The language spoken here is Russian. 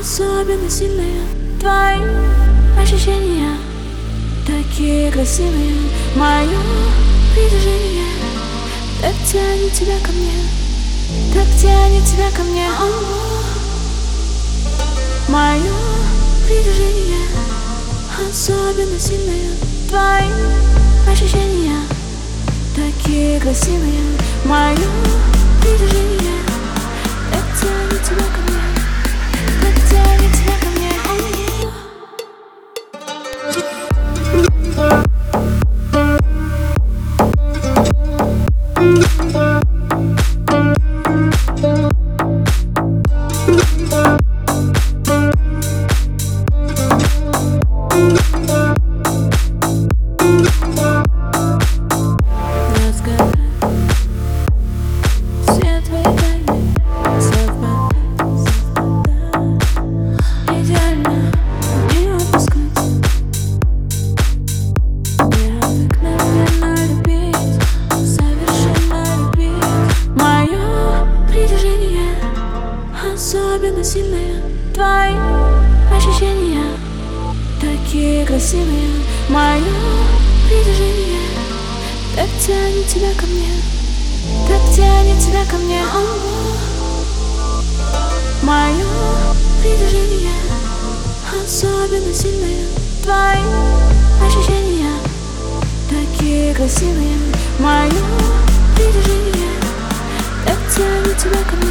особенно сильное Твои ощущения такие красивые. Мое притяжение так тянет тебя ко мне. Так тянет тебя ко мне. Мое притяжение особенно сильное. Твои ощущения. Такие красивые. Мое Особенно сильное Твои ощущения Такие красивые. Мое притяжение так тянет тебя ко мне, так тянет тебя ко мне. Мое притяжение особенно сильное Твои ощущения такие красивые. Мое притяжение так тянет тебя ко мне